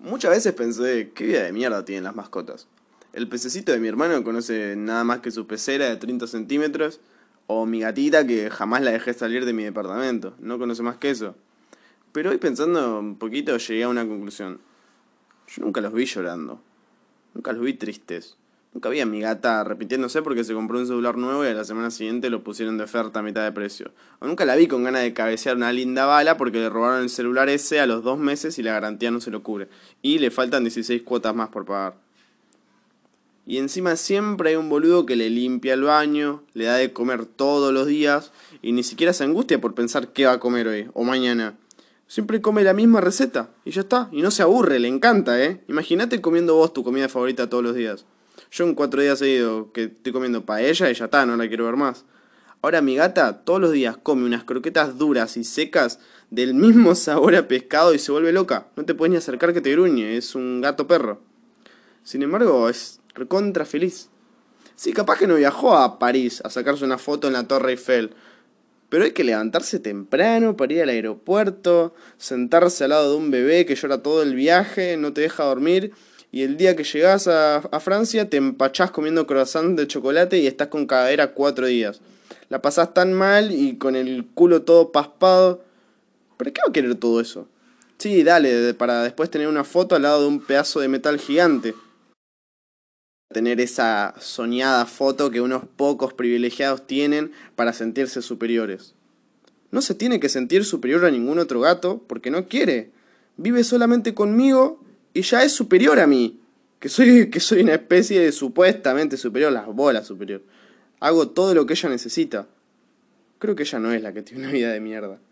Muchas veces pensé, ¿qué vida de mierda tienen las mascotas? El pececito de mi hermano conoce nada más que su pecera de 30 centímetros, o mi gatita que jamás la dejé salir de mi departamento, no conoce más que eso. Pero hoy pensando un poquito llegué a una conclusión. Yo nunca los vi llorando, nunca los vi tristes. Nunca vi a mi gata repitiéndose porque se compró un celular nuevo y a la semana siguiente lo pusieron de oferta a mitad de precio. O nunca la vi con ganas de cabecear una linda bala porque le robaron el celular ese a los dos meses y la garantía no se lo cubre. Y le faltan 16 cuotas más por pagar. Y encima siempre hay un boludo que le limpia el baño, le da de comer todos los días y ni siquiera se angustia por pensar qué va a comer hoy o mañana. Siempre come la misma receta y ya está. Y no se aburre, le encanta, ¿eh? Imagínate comiendo vos tu comida favorita todos los días. Yo en cuatro días he ido que estoy comiendo paella y ya está, no la quiero ver más. Ahora mi gata todos los días come unas croquetas duras y secas del mismo sabor a pescado y se vuelve loca. No te puedes ni acercar que te gruñe, es un gato perro. Sin embargo, es recontra feliz. Sí, capaz que no viajó a París a sacarse una foto en la Torre Eiffel. Pero hay que levantarse temprano para ir al aeropuerto, sentarse al lado de un bebé que llora todo el viaje, no te deja dormir y el día que llegas a, a, Francia te empachás comiendo croissant de chocolate y estás con cadera cuatro días. La pasás tan mal y con el culo todo paspado. ¿Pero qué va a querer todo eso? Sí, dale, para después tener una foto al lado de un pedazo de metal gigante. Tener esa soñada foto que unos pocos privilegiados tienen para sentirse superiores. No se tiene que sentir superior a ningún otro gato porque no quiere. Vive solamente conmigo y ya es superior a mí. Que soy, que soy una especie de supuestamente superior, las bolas superior. Hago todo lo que ella necesita. Creo que ella no es la que tiene una vida de mierda.